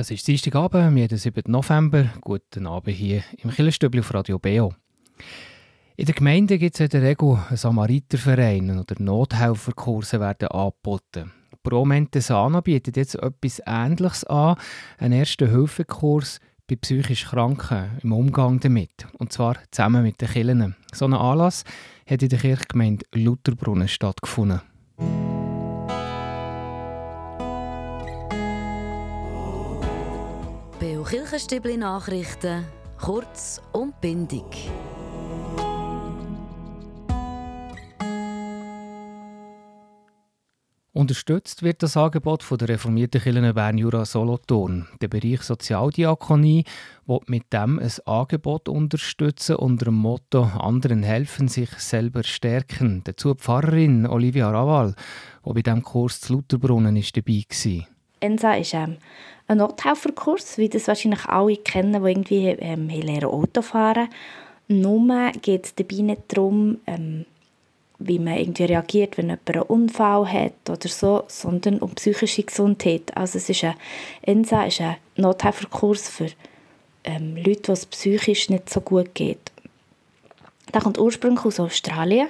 Es ist Dienstagabend, den 7. November. Guten Abend hier im Killerstübli auf Radio Beo. In der Gemeinde gibt es in der Regel einen Samariterverein oder Nothelferkurse werden angeboten. Pro Mentesana bietet jetzt etwas Ähnliches an, einen Erste-Hilfe-Kurs bei psychisch Kranken im Umgang damit. Und zwar zusammen mit den Kirchen. So ein Anlass hat in der Kirchgemeinde Lutherbrunnen stattgefunden. Kirchenstübli Nachrichten, kurz und bindig. Unterstützt wird das Angebot von der reformierten Kirche Bern Jura Solothurn. Der Bereich Sozialdiakonie will mit dem ein Angebot unterstützen unter dem Motto «Anderen helfen, sich selber stärken». Dazu die Pfarrerin Olivia Raval, die bei diesem Kurs zu Lutherbrunnen dabei war. ENSA ist ähm, ein Nothelferkurs, wie das wahrscheinlich alle kennen, die irgendwie ähm, lernen Auto fahren. Nur geht es dabei nicht darum, ähm, wie man irgendwie reagiert, wenn jemand einen Unfall hat oder so, sondern um psychische Gesundheit. Also es ist ein, ENSA ist ein Nothelferkurs für ähm, Leute, denen es psychisch nicht so gut geht. Der kommt ursprünglich aus Australien.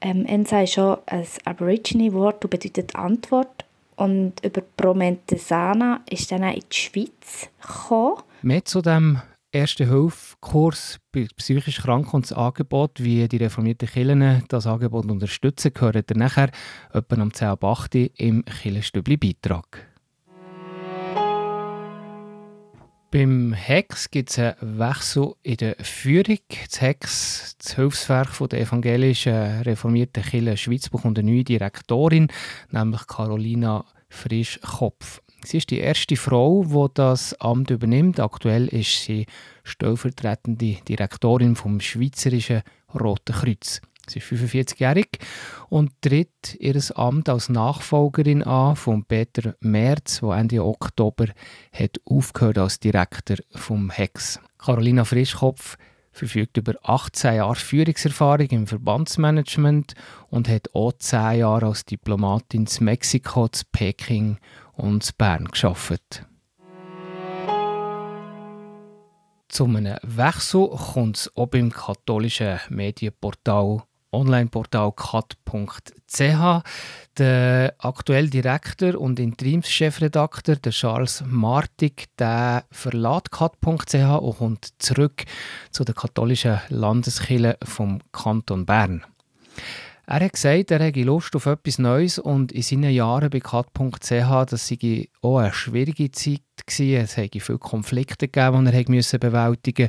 Ähm, ENSA ist schon ein Aborigine-Wort und bedeutet Antwort. Und über Promentesana ist dann in die Schweiz gekommen. Mehr zu dem Erste-Hilfe-Kurs bei psychisch Kranken und das Angebot, wie die reformierten Kirchen das Angebot unterstützen, gehört ihr nachher etwa am 10 8 im Kirchenstübli-Beitrag. Beim HEX gibt es einen Wechsel in der Führung. Das HEX, das Hilfswerk der evangelischen reformierten Kirche Schweiz, bekommt eine neue Direktorin, nämlich Carolina Frischkopf. Sie ist die erste Frau, die das Amt übernimmt. Aktuell ist sie stellvertretende Direktorin vom Schweizerischen Roten Kreuz. Sie ist 45-jährig und tritt ihr Amt als Nachfolgerin an von Peter Merz, der Ende Oktober hat aufgehört als Direktor vom HEX. Carolina Frischkopf verfügt über 18 Jahre Führungserfahrung im Verbandsmanagement und hat auch 10 Jahre als Diplomatin in Mexiko, in Peking und in Bern geschafft. Zu einem Wechsel kommt es auch beim katholischen Medienportal Onlineportal kat.ch. Der aktuelle Direktor und Interimschefredakteur, der Charles Martig, der verlässt kat.ch und kommt zurück zu der katholischen Landeskirche vom Kanton Bern. Er hat gesagt, er hätte Lust auf etwas Neues und in seinen Jahren bei kat.ch, das sei auch eine schwierige Zeit gewesen. Es hätte viele Konflikte gegeben, die er musste bewältigen.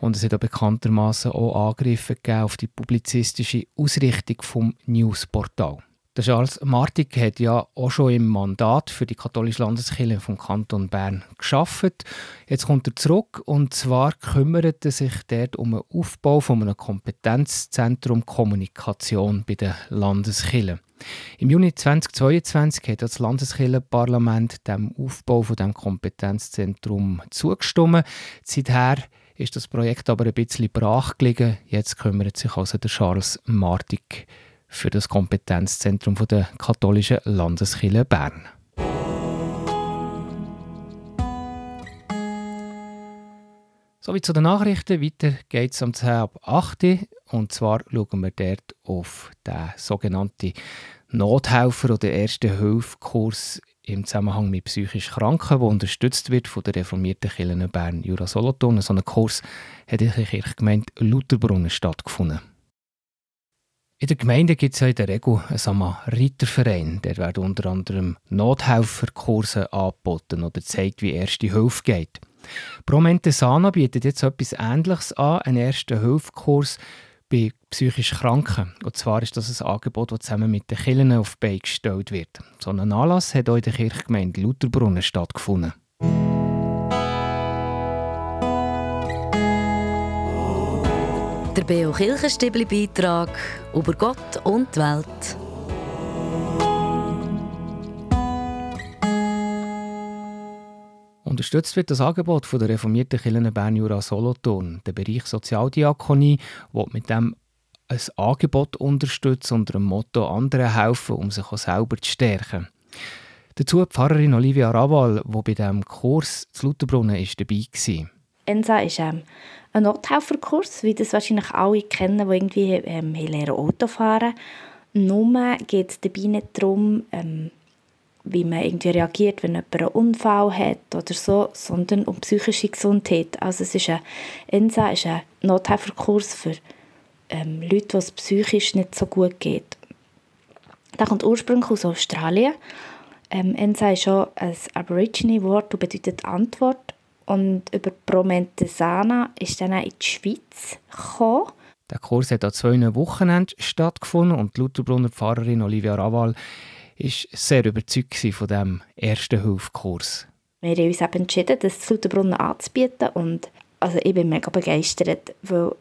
Und es hat auch bekanntermaßen auch Angriffe gegeben auf die publizistische Ausrichtung des Newsportals. Der Charles Martig hat ja auch schon im Mandat für die katholische Landeskirche vom Kanton Bern geschafft. Jetzt kommt er zurück und zwar kümmert er sich dort um den Aufbau von einem Kompetenzzentrum Kommunikation bei den Landeskirchen. Im Juni 2022 hat das Landeskirchenparlament dem Aufbau von dem Kompetenzzentrum zugestimmt. Seither ist das Projekt aber ein bisschen brach gelegen. Jetzt kümmert sich also der Charles Martig für das Kompetenzzentrum der katholischen Landeskirche Bern. Sowie zu den Nachrichten. Weiter geht es um 10 ab 8 Und zwar schauen wir dort auf den sogenannten Nothelfer- oder Erste-Hilfe-Kurs im Zusammenhang mit psychisch Kranken, der unterstützt wird von der reformierten Kirche Bern Jura Solothurn. So ein Kurs hat in der Kirchgemeinde Lutherbrunnen stattgefunden. In der Gemeinde gibt es ja in der Regel einen Samariterverein. Der wird unter anderem Nothelferkurse angeboten oder zeigt, wie erste Hilfe geht. Promente Sana bietet jetzt etwas Ähnliches an, einen ersten Hilfekurs bei psychisch Kranken. Und zwar ist das ein Angebot, das zusammen mit den Kirchen auf die Beine gestellt wird. So ein Anlass hat auch in der Kirchgemeinde Lutherbrunnen stattgefunden. Der Beo Kirchenstibli Beitrag über Gott und die Welt. Unterstützt wird das Angebot von der reformierten Kirche Bern Jura Solothurn. Der Bereich Sozialdiakonie will mit dem ein Angebot unterstützen unter dem Motto «Anderen helfen, um sich auch selber zu stärken». Dazu Pfarrerin Olivia Raval, die bei diesem Kurs zu Lutherbrunnen dabei war. ENSA ist ähm, ein Nothelferkurs, wie das wahrscheinlich alle kennen, die irgendwie ähm, lernen Auto fahren. Nur geht es dabei nicht darum, ähm, wie man irgendwie reagiert, wenn jemand einen Unfall hat oder so, sondern um psychische Gesundheit. Also es ist ein, ENSA ist ein Nothelferkurs für ähm, Leute, denen es psychisch nicht so gut geht. Der kommt ursprünglich aus Australien. Ähm, Ensa ist schon ein Aborigine-Wort und bedeutet Antwort. Und über Promentesana ist dann auch in die Schweiz gekommen. Der Kurs hat an zwei Wochenenden stattgefunden und die Lutherbrunner Pfarrerin Olivia Raval war sehr überzeugt von diesem ersten Hilfkurs. Wir haben uns eben entschieden, das Lutherbrunnen anzubieten und also ich bin mega begeistert, weil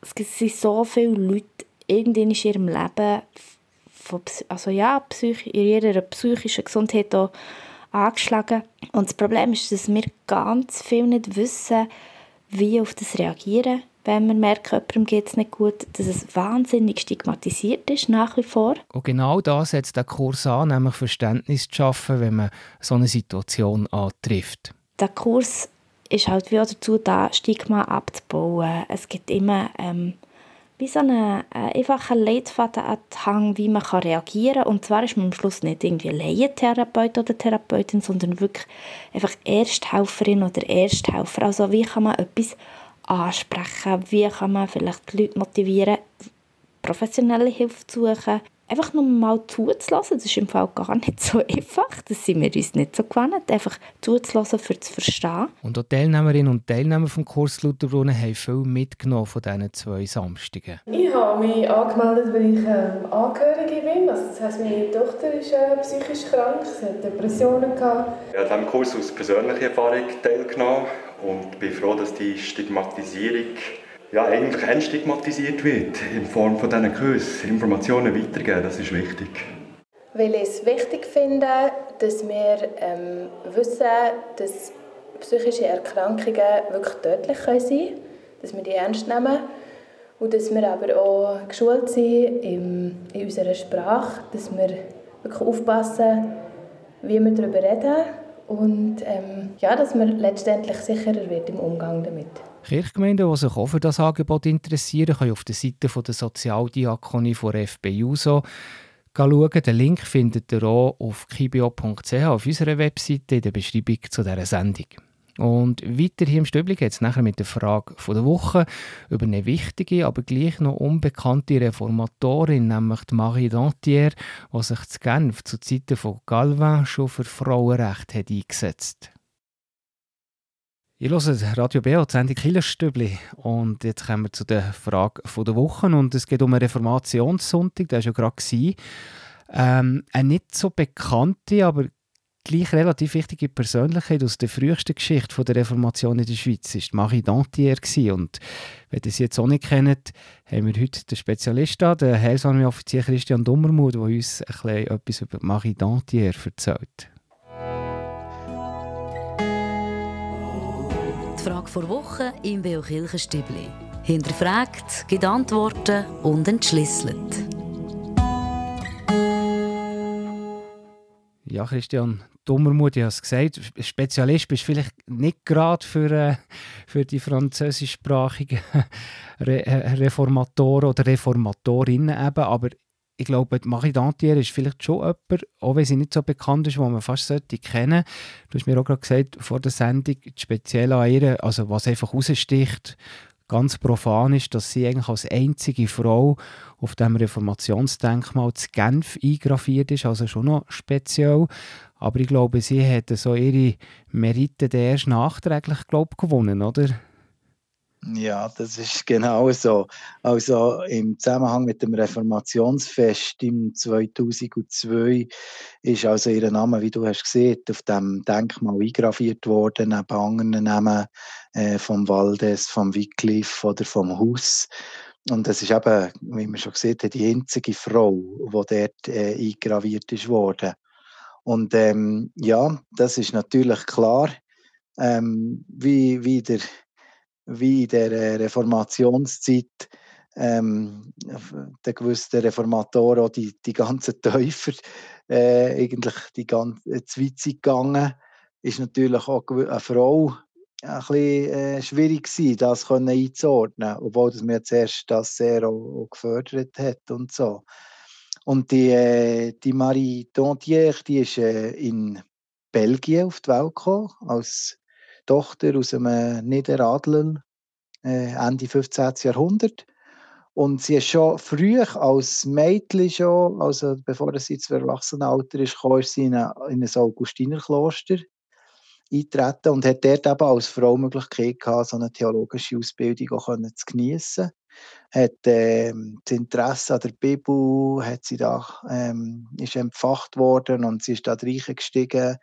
es sind so viele Leute irgendwie in ihrem Leben von, also ja, in ihrer psychischen Gesundheit auch angeschlagen. Und das Problem ist, dass wir ganz viel nicht wissen, wie auf das reagieren, wenn wir merken, jemandem geht es nicht gut, dass es wahnsinnig stigmatisiert ist, nach wie vor. Und genau das setzt der Kurs an, nämlich Verständnis zu schaffen, wenn man so eine Situation antrifft. Der Kurs ist halt wie dazu da, Stigma abzubauen. Es gibt immer ähm, wie so einen äh, einfachen Leitfaden an den Hang, wie man kann reagieren kann. Und zwar ist man am Schluss nicht irgendwie Laientherapeut oder Therapeutin, sondern wirklich einfach Ersthelferin oder Ersthelfer. Also wie kann man etwas ansprechen, wie kann man vielleicht die Leute motivieren, professionelle Hilfe zu suchen, einfach nur mal zuzulassen. Das ist im Fall gar nicht so einfach. Das sind wir uns nicht so gewohnt, einfach zuzulassen, für zu verstehen. Und auch Teilnehmerinnen und Teilnehmer vom Kurs Lutherbrunnen haben viel mitgenommen von diesen zwei Samstagen. Ich habe mich angemeldet, weil ich ähm, Angehörige bin. Also das heisst, meine Tochter ist äh, psychisch krank, sie hat Depressionen gehabt. Ich habe an diesem Kurs aus persönlicher Erfahrung teilgenommen und bin froh, dass die Stigmatisierung ja, eigentlich entstigmatisiert wird in Form von diesen Kursen. Informationen weitergeben, das ist wichtig. Weil ich es wichtig finde, dass wir ähm, wissen, dass psychische Erkrankungen wirklich tödlich sein können, dass wir die ernst nehmen und dass wir aber auch geschult sind in, in unserer Sprache, dass wir wirklich aufpassen, wie wir darüber reden und ähm, ja, dass man letztendlich sicherer wird im Umgang damit. Kirchgemeinden, die sich auch für das Angebot interessieren, können auf der Seite der Sozialdiakonie von FBUSO schauen. Den Link findet ihr auch auf kibio.ch auf unserer Webseite in der Beschreibung zu dieser Sendung. Und weiter hier im Stübli geht es nachher mit der Frage der Woche über eine wichtige, aber gleich noch unbekannte Reformatorin, nämlich die Marie Dantier, die sich zu Genf zu Zeiten von Galvin schon für Frauenrecht hat eingesetzt Ihr hört Radio BO, die Sendung Killerstübli. Und jetzt kommen wir zu der Frage der Woche. Und es geht um einen Reformationssonntag, der war ja gerade. Ähm, eine nicht so bekannte, aber gleich relativ wichtige Persönlichkeit aus der frühesten Geschichte der Reformation in der Schweiz war Marie Dantier. Und wenn ihr sie jetzt auch nicht kennt, haben wir heute den Spezialist da, den Heilsarmee-Offizier Christian Dummermuth, der uns ein bisschen etwas über Marie Dantier erzählt. Die Frage vor Woche im Beo Kirchenstübli. Hinterfragt, gibt Antworten und entschlüsselt. Ja, Christian, Dummermut, ich habe es gesagt, Spezialist bist du vielleicht nicht gerade für, äh, für die französischsprachigen Re Reformatoren oder Reformatorinnen eben, aber ich glaube, Marie Dantier ist vielleicht schon jemand, auch wenn sie nicht so bekannt ist, wo man fast sollte kennen. Du hast mir auch gerade gesagt, vor der Sendung, speziell an ihr, also was einfach raussticht, ganz profan ist, dass sie eigentlich als einzige Frau auf dem Reformationsdenkmal zu Genf eingraviert ist, also schon noch speziell. Aber ich glaube, sie hat so ihre Merite erst nachträglich glaub, gewonnen, oder? Ja, das ist genau so. Also im Zusammenhang mit dem Reformationsfest im 2002 ist also ihr Name, wie du hast gesehen, auf dem Denkmal eingraviert worden, neben anderen Namen äh, vom Waldes, vom Wycliffe oder vom Haus. Und das ist eben, wie man schon gesehen hat, die einzige Frau, die dort äh, eingraviert ist worden. Und ähm, ja, das ist natürlich klar, ähm, wie, wie der wie in der äh, Reformationszeit ähm, der gewissen Reformatoren auch die, die ganzen Täufer äh, eigentlich die ganze äh, Zeit gegangen. Ist natürlich auch eine Frau ein bisschen äh, schwierig gewesen, das können einzuordnen, obwohl das mir zuerst das sehr auch, auch gefördert hat und so. Und die, äh, die Marie Tontière, die ist äh, in Belgien auf die Welt gekommen, als Tochter aus einem Niederadler, äh, Ende 15. Jahrhundert. Und sie ist schon früh als Mädchen schon, also bevor sie ins Erwachsenenalter ist, kam, ist sie in ein, in ein Augustinerkloster eintreten und hat dort eben als Frau die Möglichkeit gehabt, so eine theologische Ausbildung auch zu geniessen. Hat ähm, das Interesse an der Bibel, hat sie da, ähm, ist empfacht worden und sie ist da reingestiegen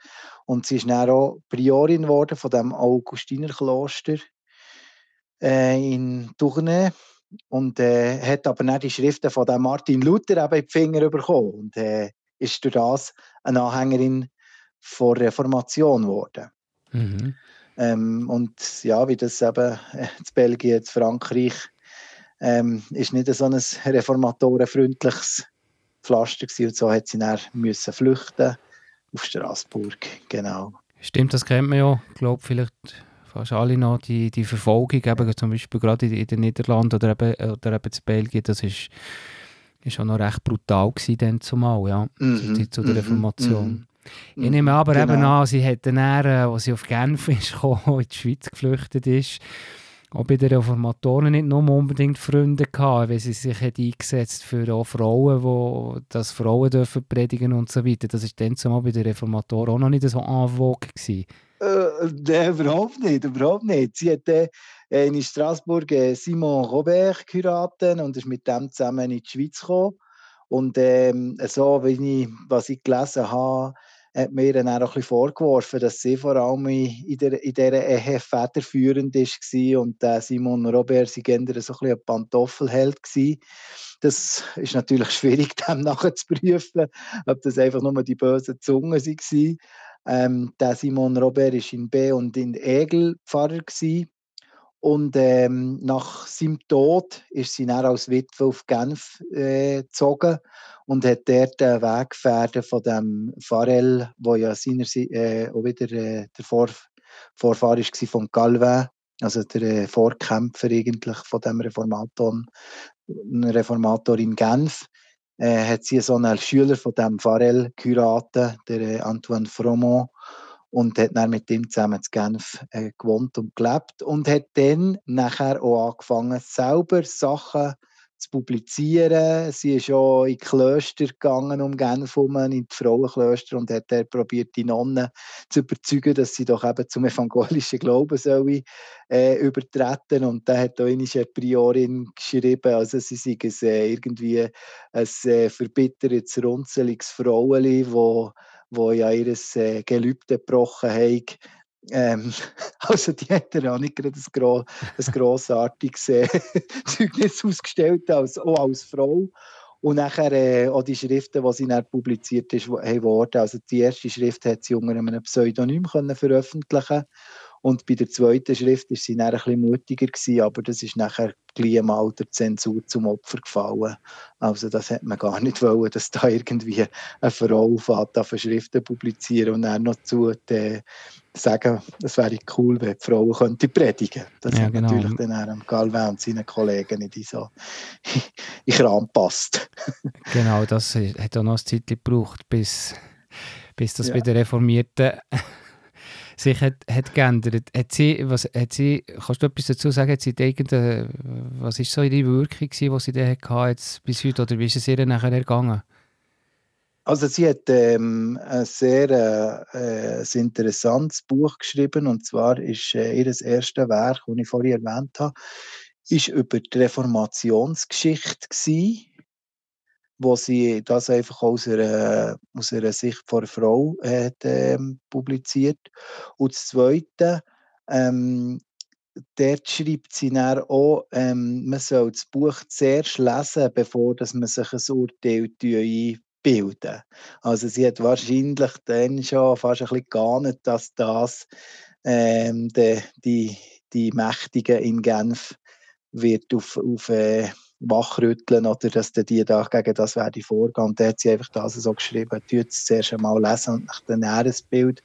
und sie ist dann auch Priorin geworden von dem Augustinerkloster äh, in Tournai und äh, hat aber dann die Schriften von dem Martin Luther eben in die Finger bekommen und äh, ist durch das eine Anhängerin von Reformation geworden. Mhm. Ähm, und ja, wie das eben äh, in Belgien, in Frankreich, ähm, ist nicht so ein reformatorenfreundliches Pflaster gewesen. und so hat sie dann müssen flüchten auf Straßburg, genau. Stimmt, das kennt man ja. Ich glaube, vielleicht fast alle noch die, die Verfolgung, eben zum Beispiel gerade in, in den Niederlanden oder eben, oder eben in Belgien, das ist, ist auch noch recht brutal gewesen dann zumal, ja, mhm, zu, zu der mhm, Reformation. Mhm. Ich nehme aber genau. eben an, sie hat dann, als sie auf Genf ist, gekommen, in die Schweiz geflüchtet ist, auch bei den Reformatoren nicht nur unbedingt Freunde gehabt, weil sie sich hat eingesetzt für auch Frauen, wo, dass Frauen dürfen predigen und so weiter. Das war dann zumal bei den Reformatoren auch noch nicht so en vogue gewesen. Äh, nein, überhaupt nicht, überhaupt nicht. Sie hat äh, in Straßburg äh, Simon Robert geheiratet und ist mit dem zusammen in die Schweiz gekommen. Und ähm, so, wie ich, was ich gelesen habe, hat mir dann auch ein bisschen vorgeworfen, dass sie vor allem in, der, in dieser Ehe federführend war und äh, Simon Robert sie so ein bisschen ein Pantoffelheld war. Das ist natürlich schwierig, dem nachher zu prüfen, ob das einfach nur die bösen Zungen waren. Ähm, der Simon Robert war in B und in Egel Pfarrer. Gewesen. Und ähm, nach seinem Tod ist sie dann als Witwe auf Genf äh, gezogen und hat dort den Weggefährten von dem Farel, wo ja seinerseits äh, auch wieder äh, der Vor Vorfahr war von Calvin, also der äh, Vorkämpfer eigentlich von dem Reformator, Reformator in Genf, äh, hat sie so einen Schüler von dem Farel geheiratet, der äh, Antoine Fromont, und hat dann mit ihm zusammen in Genf äh, gewohnt und gelebt und hat dann nachher auch angefangen, selber Sachen zu publizieren. Sie ist auch in Klöster gegangen, um Genf herum, in die Frauenklöster und hat dort probiert, die Nonnen zu überzeugen, dass sie doch eben zum evangelischen Glauben sollen, äh, übertreten. Und da hat auch eine Priorin geschrieben, also sie sei es, äh, irgendwie ein äh, verbittertes, runzeliges Frauenli, wo wo ja ihr äh, Gelübde gebrochen haben. Ähm, also die hat er auch nicht gerade ein, gro ein grossartiges äh, Zeugnis ausgestellt, als, auch als Frau. Und nachher äh, auch die Schriften, die sie dann publiziert ist, haben worden. Also die erste Schrift hat sie unter einem Pseudonym können veröffentlichen und bei der zweiten Schrift war sie dann ein bisschen mutiger, gewesen, aber das ist nachher gleich mal der Zensur zum Opfer gefallen. Also das hat man gar nicht wollen, dass da irgendwie eine Frau auf Schriften publizieren und dann noch zu äh, sagen, es wäre cool, wenn die Frauen könnte predigen. Das ja, hat genau. natürlich dann auch Galvin und seinen Kollegen nicht so in Kram passt. genau, das hat auch noch eine Zeit gebraucht, bis, bis das ja. bei den Reformierten sich hat, hat geändert. Hat sie, was, hat sie, kannst du etwas dazu sagen? Hat sie was war so ihre Wirkung, die sie da hatte jetzt bis heute, oder wie ist es ihr nachher ergangen? Also sie hat ähm, ein sehr äh, ein interessantes Buch geschrieben und zwar ist äh, ihr erstes Werk, das ich vorhin erwähnt habe, ist über die Reformationsgeschichte gewesen wo sie das einfach aus einer, aus einer Sicht von Frau hat, ähm, publiziert. Und das Zweite, ähm, dort schreibt sie dann auch, ähm, man soll das Buch zuerst lesen, bevor dass man sich ein Urteil einbilden Also sie hat wahrscheinlich dann schon fast ein bisschen geahnt, dass das ähm, die, die, die Mächtigen in Genf wird auf, auf äh, wachrütteln oder dass die da gegen das werde vorgehen. Und da hat sie einfach das so geschrieben, tut es zuerst einmal lesen und dann ein Bild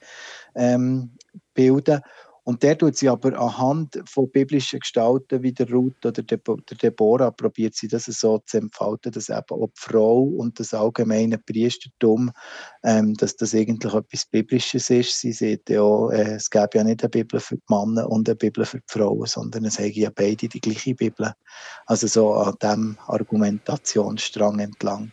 ähm, bilden. Und der tut sie aber anhand von biblischen Gestalten wie der Ruth oder der, Deborah probiert sie das so zu entfalten, dass eben auch die Frau und das allgemeine Priestertum, ähm, dass das eigentlich etwas Biblisches ist. Sie sieht ja auch, äh, es gäbe ja nicht eine Bibel für die Männer und eine Bibel für die Frauen, sondern es haben ja beide die gleiche Bibel. Also so an dem Argumentationsstrang entlang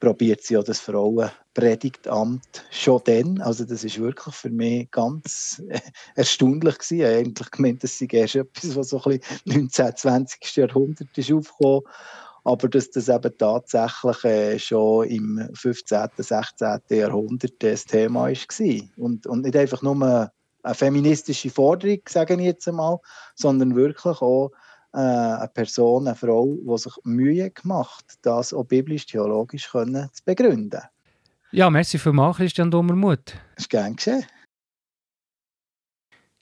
probiert sie auch das Frauenpredigtamt schon dann. Also das ist wirklich für mich ganz erstaunlich gewesen. Ich habe eigentlich gemeint, das sei erst etwas, was so ein bisschen 19. 20. Jahrhundert ist aufgekommen. Aber dass das eben tatsächlich äh, schon im 15., 16. Jahrhundert das Thema war. Und, und nicht einfach nur eine feministische Forderung, sage ich jetzt einmal, sondern wirklich auch eine Person, eine Frau, die sich Mühe gemacht das auch biblisch-theologisch zu begründen. Ja, merci vielmals, Christian Dummermuth. Das ist gern geschehen.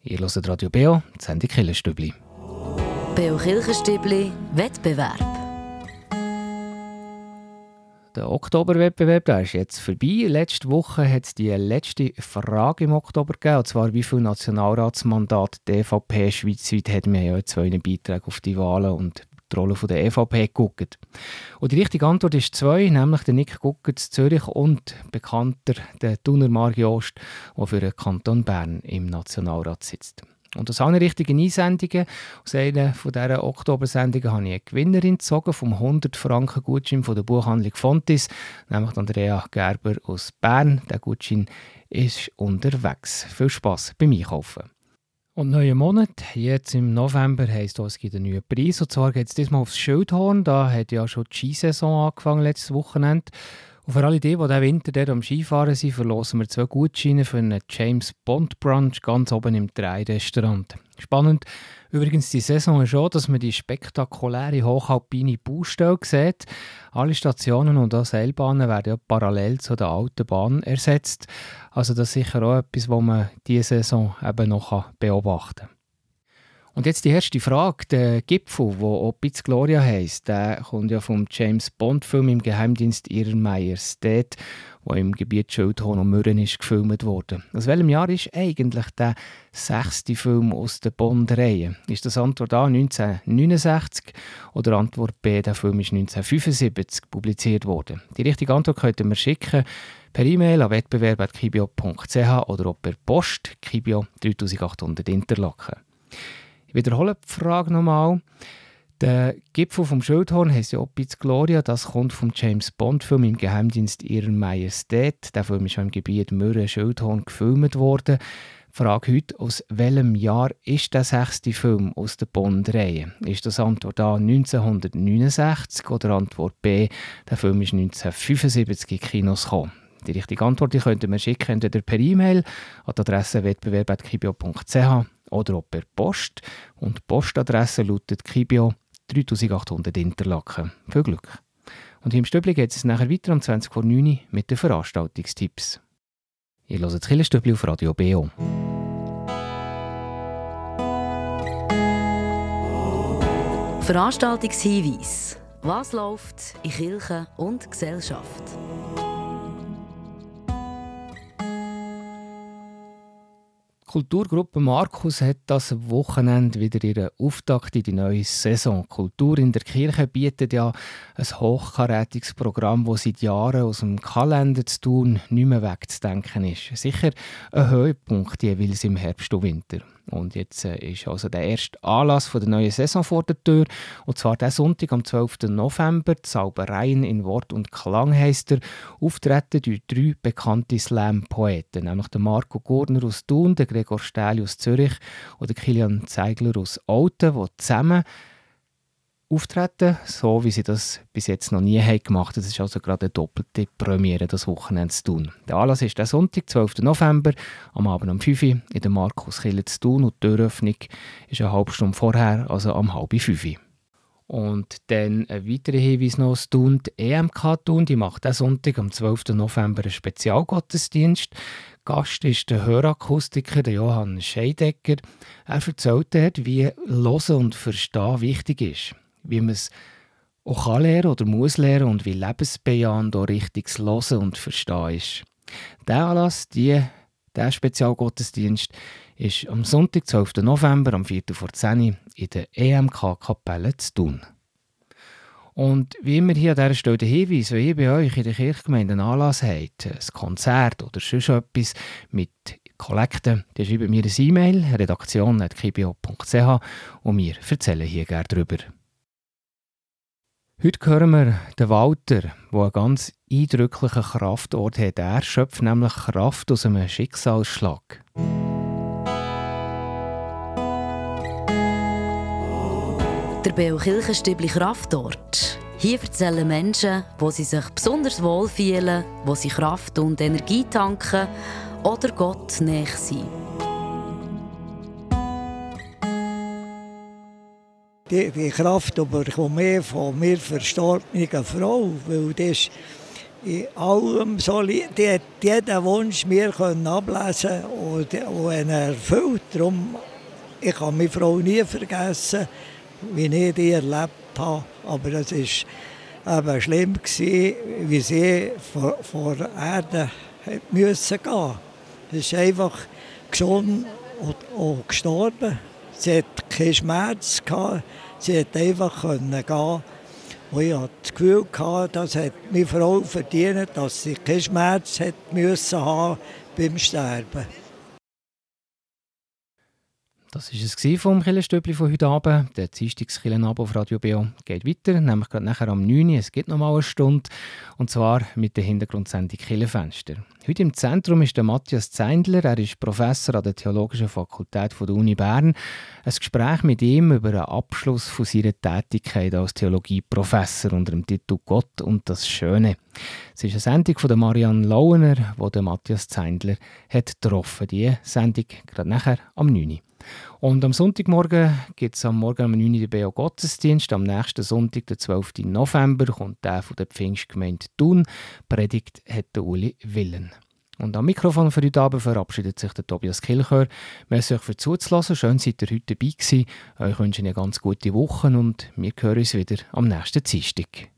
Ihr hört Radio Beo, die Sendung Killenstübli. Beo Kirchenstübli, Wettbewerb. Der Oktoberwettbewerb ist jetzt vorbei. Letzte Woche hat es die letzte Frage im Oktober gegeben, und zwar wie viele Nationalratsmandate die EVP schweizweit hat. Wir haben ja jetzt zwei Beiträge auf die Wahlen und die Rolle der EVP geguckt. Und die richtige Antwort ist zwei, nämlich der Nick Guckert Zürich und bekannter der Thuner Margi Ost, der für den Kanton Bern im Nationalrat sitzt. Und aus allen richtigen Einsendungen, aus einer von dieser Oktobersendungen, habe ich eine Gewinnerin gezogen vom 100 Franken Gutschein von der Buchhandlung Fontis, nämlich Andrea Gerber aus Bern. Der Gutschein ist unterwegs. Viel Spaß beim Einkaufen. Und neuen Monat, jetzt im November, heisst es gibt einen neuen Preis. Und zwar geht es diesmal aufs Schildhorn. Da hat ja schon die Skisaison angefangen letztes Wochenende. Und für alle die, die diesen Winter dort am Skifahren sind, verlosen wir zwei Gutscheine für einen James Bond Brunch ganz oben im Drei-Restaurant. Spannend übrigens die Saison ist schon, dass man die spektakuläre hochalpine Baustelle sieht. Alle Stationen und auch Seilbahnen werden ja parallel zu der alten Bahn ersetzt. Also das ist sicher auch etwas, was man diese Saison eben noch beobachten kann. Und jetzt die erste Frage. Der Gipfel, der Opitz Gloria heisst, der kommt ja vom James Bond-Film im Geheimdienst Ihrer Majestät, wo im Gebiet Schildhorn und Mürren ist gefilmt wurde. Aus welchem Jahr ist eigentlich der sechste Film aus der Bond-Reihe? Ist das Antwort A 1969 oder Antwort B, der Film ist 1975 publiziert worden? Die richtige Antwort könnten wir schicken per E-Mail an wettbewerb.kibio.ch oder auch per Post, Kibio 3800 Interlaken. Ich wiederhole die Frage nochmal. Der Gipfel vom Schildhorn Opitz Gloria. Das kommt vom James Bond-Film im Geheimdienst Ihrer Majestät. Der Film ist im Gebiet Mürren-Schildhorn gefilmt worden. Frage heute, aus welchem Jahr ist der sechste Film aus der Bond-Reihe? Ist das Antwort A 1969 oder Antwort B, der Film ist 1975 in Kinos gekommen? Die richtige Antwort die könnt ihr mir schicken, entweder per E-Mail an die Adresse wettbewerb.kibio.ch oder auch per Post. Und die Postadresse lautet Kibio 3800 Interlaken. Viel Glück! Und hier im Stöbli geht es nachher weiter um 20 vor 9 Uhr mit den Veranstaltungstipps. Ihr hört das Killerstübli auf Radio BO. Veranstaltungshinweis. Was läuft in Kirche und Gesellschaft? Kulturgruppe Markus hat das Wochenende wieder ihren Auftakt in die neue Saison. Kultur in der Kirche bietet ja ein hochkarätiges Programm, das seit Jahren aus dem Kalender zu tun nicht mehr wegzudenken ist. Sicher ein Höhepunkt jeweils im Herbst und Winter. Und jetzt äh, ist also der erste Anlass von der neuen Saison vor der Tür. Und zwar der Sonntag am 12. November. Zaubereien in Wort und Klang heisst er. Auftreten durch drei bekannte Slam-Poeten, nämlich der Marco Gurner aus Thun, der Gregor Stähli aus Zürich und der Kilian Zeigler aus Olten, die zusammen auftreten, so wie sie das bis jetzt noch nie haben gemacht haben. Das ist also gerade eine doppelte Premiere, das Wochenende zu tun. Der Anlass ist der Sonntag, 12. November, am Abend um 5 Uhr in der Markus Kille zu tun und die Türöffnung ist eine halbe Stunde vorher, also am halb 5 Uhr. Und dann ein weiterer Hinweis noch, das Thun, die EMK Thun, die macht diesen Sonntag am 12. November einen Spezialgottesdienst. Gast ist der Hörakustiker der Johann Scheidegger. Er erzählt dort, wie Hören und Verstehen wichtig ist wie man es auch kann lernen oder muss lernen und wie lebensbejahend auch richtiges Hören und Verstehen ist. Der Anlass, die, der Spezialgottesdienst, ist am Sonntag, 12. November, am 4. vor 10 in der EMK-Kapelle zu tun. Und wie immer hier an dieser Stelle der Hinweis, wenn ihr bei euch in der Kirchgemeinde einen Anlass habt, ein Konzert oder sonst etwas mit Kollekten, dann schreibt mir eine E-Mail, redaktion.kibio.ch und wir erzählen hier gerne darüber. Heute hören wir den Walter, der einen ganz eindrücklichen Kraftort hat. Er schöpft nämlich Kraft aus einem Schicksalsschlag. Der Beokirchenstübli Kraftort. Hier erzählen Menschen, wo sie sich besonders wohl fühlen, wo sie Kraft und Energie tanken oder Gott näher sind. Die, die Kraft bekomme ich von mir verstorbenen Frau, weil das in allem ich, die jeden Wunsch mir können ablesen und, und erfüllt. Darum, ich kann meine Frau nie vergessen wie ich die erlebt habe. Aber es war eben schlimm, gewesen, wie sie vor, vor der Erde müssen gehen Sie ist einfach gesund und, und gestorben. Sie hat keinen Schmerz, gehabt. Sie hat einfach gehen und ich hatte das Gefühl, gehabt, das hat meine Frau verdient, dass sie keinen Schmerz haben beim Sterben. Das war es vom Killenstübli von heute Abend. Der Dienstagskillenabend auf Radio BO geht weiter, nämlich gerade nachher am 9 Uhr. Es gibt noch mal eine Stunde, und zwar mit der Hintergrundsendung Killenfenster. Heute im Zentrum ist der Matthias Zeindler. Er ist Professor an der Theologischen Fakultät der Uni Bern. Ein Gespräch mit ihm über den Abschluss von seiner Tätigkeit als Theologieprofessor unter dem Titel Gott und das Schöne. Es ist eine Sendung von Marianne Launer, der Matthias Zeindler hat getroffen. Die Sendung gerade nachher am 9 Uhr. Und am Sonntagmorgen gibt es am Morgen um 9 Uhr den Gottesdienst. Am nächsten Sonntag, den 12. November, kommt der von der Pfingstgemeinde Thun. Predigt hat der Uli Willen. Und am Mikrofon für heute Abend verabschiedet sich der Tobias Kilchör. Merci euch für zuzulassen. Schön, seid ihr heute dabei gewesen. Euch wünsche ich eine ganz gute Woche und wir hören uns wieder am nächsten Dienstag.